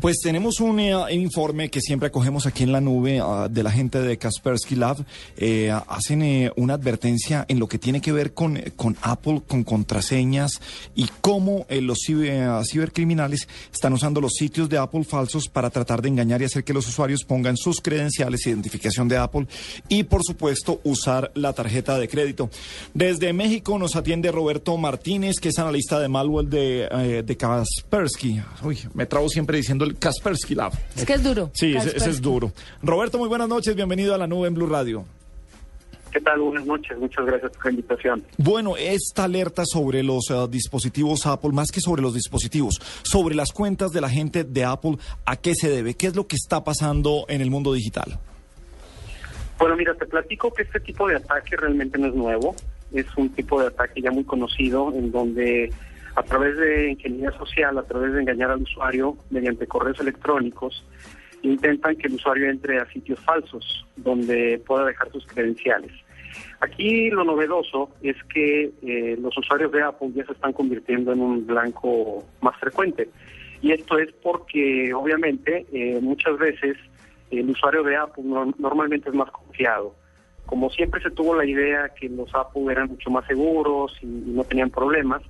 Pues tenemos un eh, informe que siempre acogemos aquí en la nube ah, de la gente de Kaspersky Lab. Eh, hacen eh, una advertencia en lo que tiene que ver con, con Apple, con contraseñas y cómo los ciber- cibercriminales están usando los sitios de Apple falsos para tratar de engañar y hacer que los usuarios pongan sus credenciales, identificación de Apple y, por supuesto, usar la tarjeta de crédito. Desde México nos atiende Roberto Martínez, que es analista de malware de, de Kaspersky. Uy, me trabo siempre diciendo el Kaspersky Lab. Es que es duro. Sí, ese, ese es duro. Roberto, muy buenas noches, bienvenido a la nube en Blue Radio. ¿Qué tal? Buenas noches, muchas gracias por la invitación. Bueno, esta alerta sobre los eh, dispositivos Apple, más que sobre los dispositivos, sobre las cuentas de la gente de Apple, ¿a qué se debe? ¿Qué es lo que está pasando en el mundo digital? Bueno, mira, te platico que este tipo de ataque realmente no es nuevo. Es un tipo de ataque ya muy conocido en donde a través de ingeniería social, a través de engañar al usuario mediante correos electrónicos, intentan que el usuario entre a sitios falsos donde pueda dejar sus credenciales. Aquí lo novedoso es que eh, los usuarios de Apple ya se están convirtiendo en un blanco más frecuente. Y esto es porque, obviamente, eh, muchas veces el usuario de Apple no- normalmente es más confiado. Como siempre se tuvo la idea que los Apple eran mucho más seguros y no tenían problemas,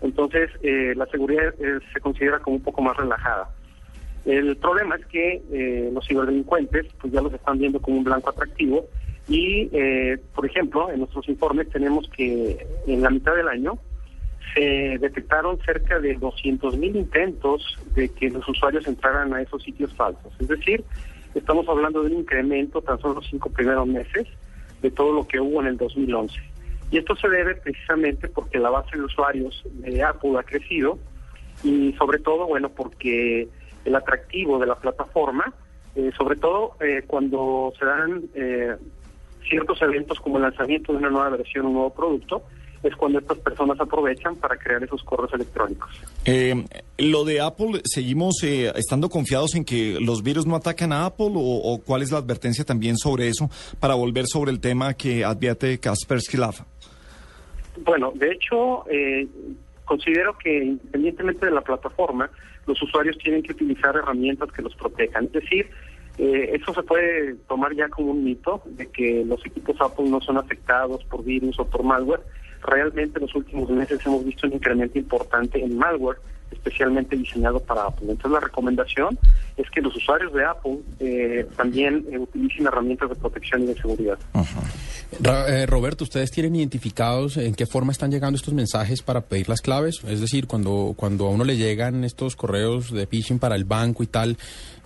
entonces eh, la seguridad eh, se considera como un poco más relajada. El problema es que eh, los ciberdelincuentes pues ya los están viendo como un blanco atractivo y, eh, por ejemplo, en nuestros informes tenemos que en la mitad del año se detectaron cerca de 200 mil intentos de que los usuarios entraran a esos sitios falsos. Es decir, estamos hablando de un incremento tan solo los cinco primeros meses de todo lo que hubo en el 2011. Y esto se debe precisamente porque la base de usuarios de Apple ha crecido y sobre todo, bueno, porque el atractivo de la plataforma, eh, sobre todo eh, cuando se dan eh, ciertos eventos como el lanzamiento de una nueva versión, un nuevo producto, es cuando estas personas aprovechan para crear esos correos electrónicos. Eh, lo de Apple, ¿seguimos eh, estando confiados en que los virus no atacan a Apple o, o cuál es la advertencia también sobre eso para volver sobre el tema que advierte Kaspersky Lab? Bueno, de hecho, eh, considero que independientemente de la plataforma, los usuarios tienen que utilizar herramientas que los protejan. Es decir, eh, eso se puede tomar ya como un mito de que los equipos Apple no son afectados por virus o por malware. Realmente en los últimos meses hemos visto un incremento importante en malware, especialmente diseñado para Apple. Entonces la recomendación es que los usuarios de Apple eh, también eh, utilicen herramientas de protección y de seguridad. Eh, Roberto, ¿ustedes tienen identificados en qué forma están llegando estos mensajes para pedir las claves? Es decir, cuando, cuando a uno le llegan estos correos de phishing para el banco y tal,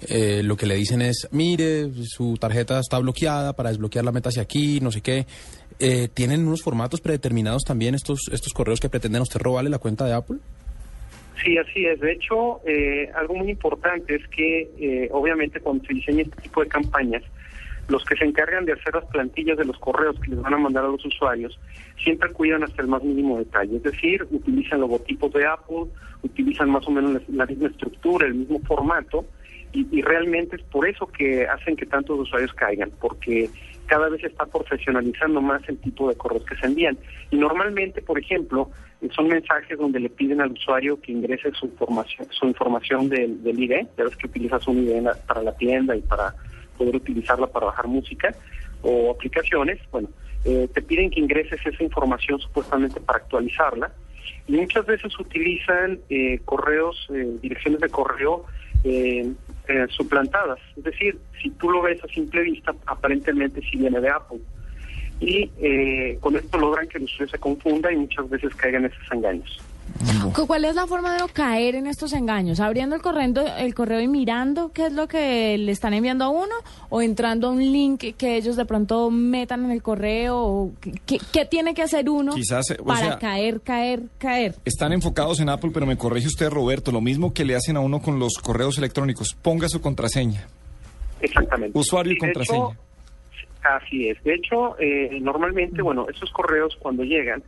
eh, lo que le dicen es, mire, su tarjeta está bloqueada, para desbloquearla métase aquí, no sé qué. Eh, ¿Tienen unos formatos predeterminados también estos, estos correos que pretenden usted robarle la cuenta de Apple? Sí, así es. De hecho, eh, algo muy importante es que, eh, obviamente, cuando se diseña este tipo de campañas, los que se encargan de hacer las plantillas de los correos que les van a mandar a los usuarios siempre cuidan hasta el más mínimo detalle. Es decir, utilizan logotipos de Apple, utilizan más o menos la, la misma estructura, el mismo formato, y, y realmente es por eso que hacen que tantos usuarios caigan, porque cada vez se está profesionalizando más el tipo de correos que se envían. Y normalmente, por ejemplo, eh, son mensajes donde le piden al usuario que ingrese su información, su información del, del ID, ya ves que utilizas un ID para la tienda y para poder utilizarla para bajar música o aplicaciones, bueno, eh, te piden que ingreses esa información supuestamente para actualizarla y muchas veces utilizan eh, correos, eh, direcciones de correo eh, suplantadas. Es decir, si tú lo ves a simple vista, aparentemente sí viene de Apple. Y eh, con esto logran que el usuario se confunda y muchas veces caigan en esos engaños. Cu- ¿Cuál es la forma de no caer en estos engaños? ¿Abriendo el correo, el correo y mirando qué es lo que le están enviando a uno? ¿O entrando a un link que ellos de pronto metan en el correo? ¿O qué, qué tiene que hacer uno Quizás, eh, o para sea- caer, caer, caer? Están enfocados en Apple, pero me corrige usted, Roberto, lo mismo que le hacen a uno con los correos electrónicos. Ponga su contraseña. Exactamente. Usuario y contraseña. hecho, así es. De hecho, eh, normalmente, bueno, esos correos cuando llegan,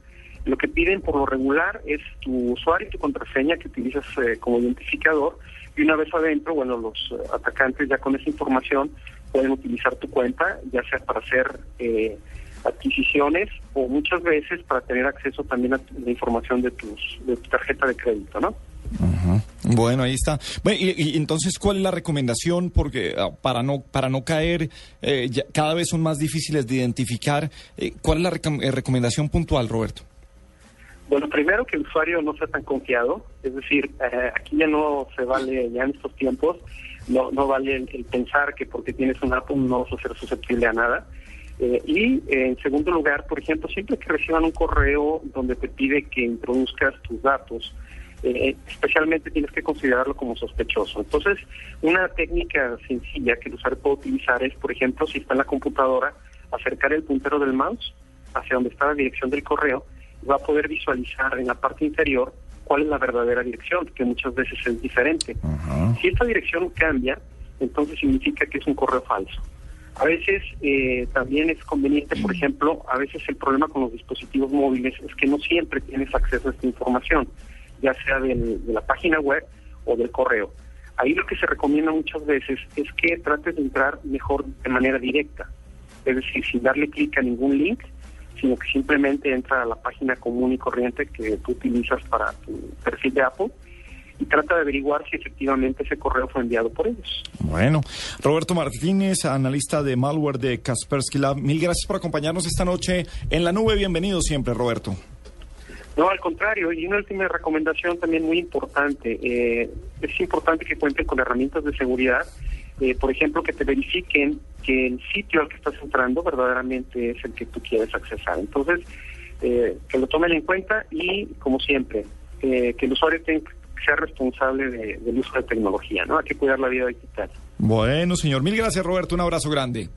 lo que piden por lo regular es tu usuario y tu contraseña que utilizas eh, como identificador. Y una vez adentro, bueno, los eh, atacantes ya con esa información pueden utilizar tu cuenta, ya sea para hacer eh, adquisiciones o muchas veces para tener acceso también a la información de, tus, de tu tarjeta de crédito, ¿no? Bueno, ahí está. Bueno, y, y entonces, ¿cuál es la recomendación? Porque ah, para no para no caer, eh, ya cada vez son más difíciles de identificar. Eh, ¿Cuál es la recom- eh, recomendación puntual, Roberto? Bueno, primero que el usuario no sea tan confiado, es decir, eh, aquí ya no se vale, ya en estos tiempos, no, no vale el, pensar que porque tienes un Apple no vas a ser susceptible a nada. Eh, y eh, en segundo lugar, por ejemplo, siempre que reciban un correo donde te pide que introduzcas tus datos, especialmente tienes que considerarlo como sospechoso. Entonces, una técnica sencilla que el usuario puede utilizar es, por ejemplo, si está en la computadora, acercar el puntero del mouse hacia donde está la dirección del correo, va a poder visualizar en la parte inferior cuál es la verdadera dirección, que muchas veces es diferente. Si esta dirección cambia, entonces significa que es un correo falso. A veces eh, también es conveniente, por ejemplo, a veces el problema con los dispositivos móviles es que no siempre tienes acceso a esta información, ya sea del- de la página web o del correo. Ahí lo que se recomienda muchas veces es que trates de entrar mejor de manera directa, es decir, sin darle clic a ningún link, sino que simplemente entra a la página común y corriente que tú utilizas para tu perfil de Apple y trata de averiguar si efectivamente ese correo fue enviado por ellos. Bueno, Roberto Martínez, analista de malware de Kaspersky Lab, mil gracias por acompañarnos esta noche en la nube. Bienvenido siempre, Roberto. No, al contrario, y una última recomendación también muy importante. eh, es importante que cuenten con herramientas de seguridad, eh, por ejemplo, que te verifiquen que el sitio al que estás entrando verdaderamente es el que tú quieres accesar. Entonces, eh, que lo tomen en cuenta y, como siempre, eh, que el usuario tenga ser responsable de- del uso de tecnología, ¿no? Hay que cuidar la vida digital. Bueno, señor, mil gracias, Roberto. Un abrazo grande.